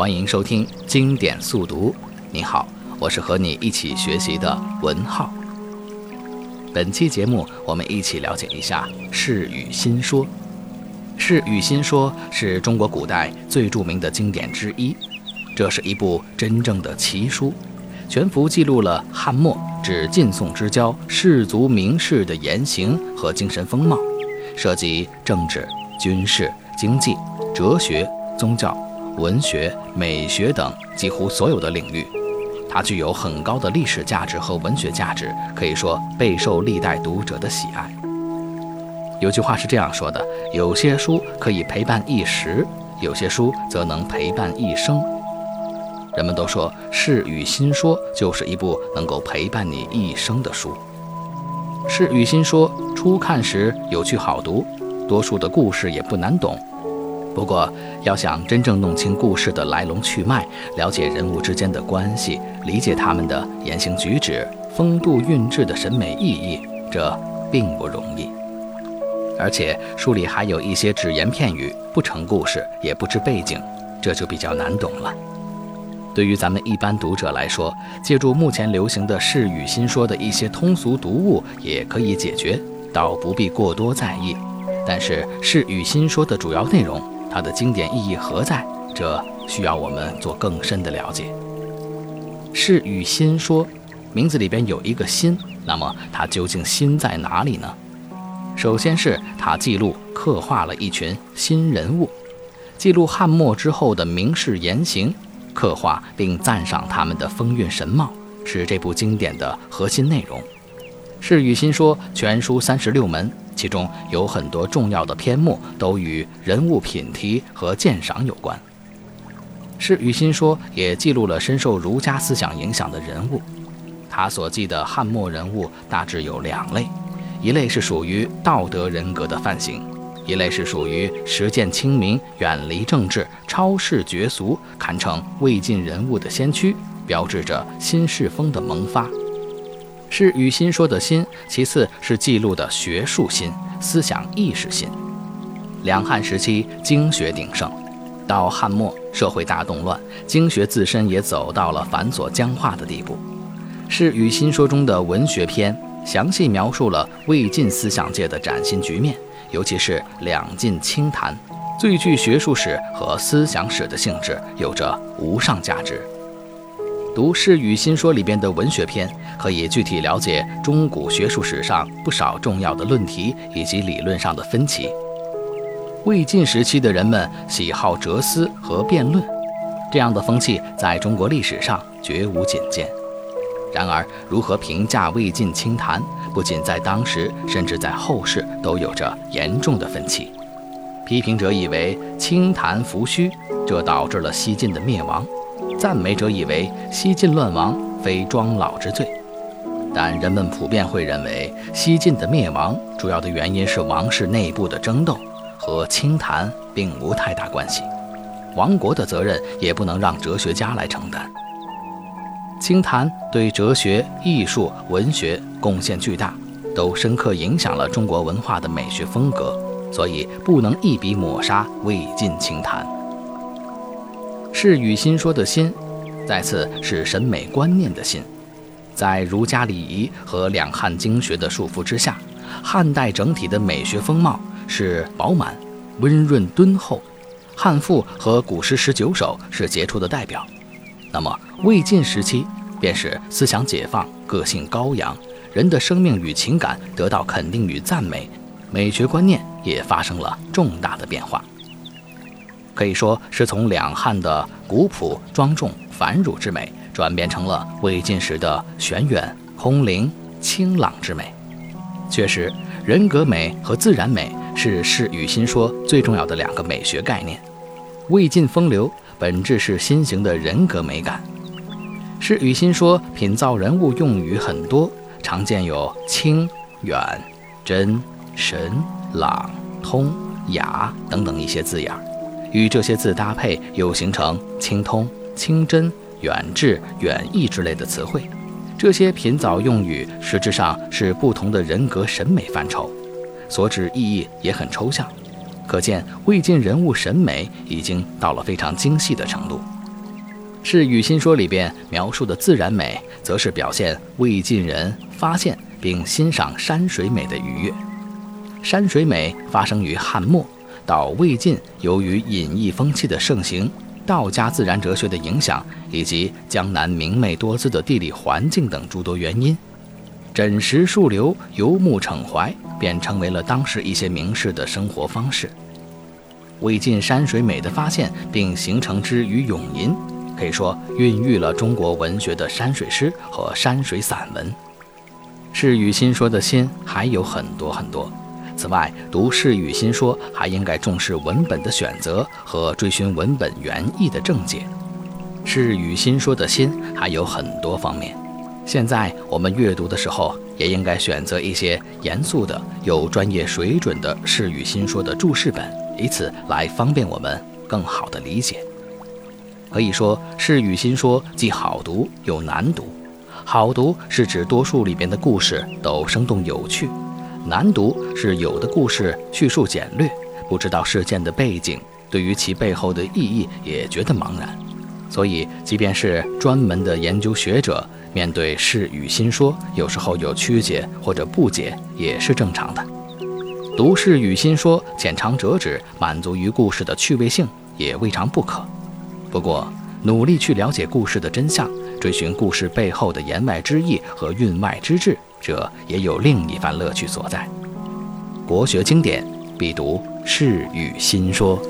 欢迎收听经典速读。你好，我是和你一起学习的文浩。本期节目，我们一起了解一下《世语新说》。《世语新说》是中国古代最著名的经典之一，这是一部真正的奇书，全幅记录了汉末至晋宋之交士族名士的言行和精神风貌，涉及政治、军事、经济。哲学、宗教、文学、美学等几乎所有的领域，它具有很高的历史价值和文学价值，可以说备受历代读者的喜爱。有句话是这样说的：有些书可以陪伴一时，有些书则能陪伴一生。人们都说《世语新说》就是一部能够陪伴你一生的书。《世语新说》初看时有趣好读，多数的故事也不难懂。不过，要想真正弄清故事的来龙去脉，了解人物之间的关系，理解他们的言行举止、风度韵致的审美意义，这并不容易。而且书里还有一些只言片语，不成故事，也不知背景，这就比较难懂了。对于咱们一般读者来说，借助目前流行的世语新说的一些通俗读物，也可以解决，倒不必过多在意。但是世语新说的主要内容。它的经典意义何在？这需要我们做更深的了解。世语新说，名字里边有一个“新”，那么它究竟新在哪里呢？首先是它记录刻画了一群新人物，记录汉末之后的名士言行，刻画并赞赏他们的风韵神貌，是这部经典的核心内容。世语新说全书三十六门。其中有很多重要的篇目都与人物品题和鉴赏有关。《世语新说》也记录了深受儒家思想影响的人物。他所记的汉末人物大致有两类：一类是属于道德人格的范型，一类是属于实践清明、远离政治、超世绝俗，堪称魏晋人物的先驱，标志着新世风的萌发。是与新说的新，其次是记录的学术新、思想意识新。两汉时期经学鼎盛，到汉末社会大动乱，经学自身也走到了繁琐僵化的地步。是与新说中的文学篇，详细描述了魏晋思想界的崭新局面，尤其是两晋清谈，最具学术史和思想史的性质，有着无上价值。读《世语新说》里边的文学篇，可以具体了解中古学术史上不少重要的论题以及理论上的分歧。魏晋时期的人们喜好哲思和辩论，这样的风气在中国历史上绝无仅见。然而，如何评价魏晋清谈，不仅在当时，甚至在后世都有着严重的分歧。批评者以为清谈浮虚，这导致了西晋的灭亡。赞美者以为西晋乱亡非庄老之罪，但人们普遍会认为西晋的灭亡主要的原因是王室内部的争斗，和清谈并无太大关系。亡国的责任也不能让哲学家来承担。清谈对哲学、艺术、文学贡献巨大，都深刻影响了中国文化的美学风格，所以不能一笔抹杀魏晋清谈。是与心说的“心”，再次是审美观念的“心”。在儒家礼仪和两汉经学的束缚之下，汉代整体的美学风貌是饱满、温润、敦厚。汉赋和古诗十九首是杰出的代表。那么魏晋时期，便是思想解放、个性高扬，人的生命与情感得到肯定与赞美，美学观念也发生了重大的变化。可以说是从两汉的古朴庄重繁缛之美，转变成了魏晋时的玄远空灵清朗之美。确实，人格美和自然美是世与心说最重要的两个美学概念。魏晋风流本质是新型的人格美感。世与心说品造人物用语很多，常见有清、远、真、神、朗、通、雅等等一些字眼儿。与这些字搭配，又形成清通、清真、远志、远意之类的词汇。这些品藻用语实质上是不同的人格审美范畴，所指意义也很抽象。可见魏晋人物审美已经到了非常精细的程度。世语新说里边描述的自然美，则是表现魏晋人发现并欣赏山水美的愉悦。山水美发生于汉末，到魏晋，由于隐逸风气的盛行、道家自然哲学的影响，以及江南明媚多姿的地理环境等诸多原因，枕石树流、游目骋怀，便成为了当时一些名士的生活方式。魏晋山水美的发现并形成之于咏吟，可以说孕育了中国文学的山水诗和山水散文。是与心说的心还有很多很多。此外，读《世语新说》还应该重视文本的选择和追寻文本原意的正解。《世语新说》的新还有很多方面。现在我们阅读的时候，也应该选择一些严肃的、有专业水准的《世语新说》的注释本，以此来方便我们更好的理解。可以说，《世语新说》既好读又难读。好读是指多数里边的故事都生动有趣。难读是有的故事叙述简略，不知道事件的背景，对于其背后的意义也觉得茫然。所以，即便是专门的研究学者，面对世语新说，有时候有曲解或者不解，也是正常的。读世语新说，浅尝辄止，满足于故事的趣味性，也未尝不可。不过，努力去了解故事的真相，追寻故事背后的言外之意和韵外之志。这也有另一番乐趣所在。国学经典必读《世语新说》。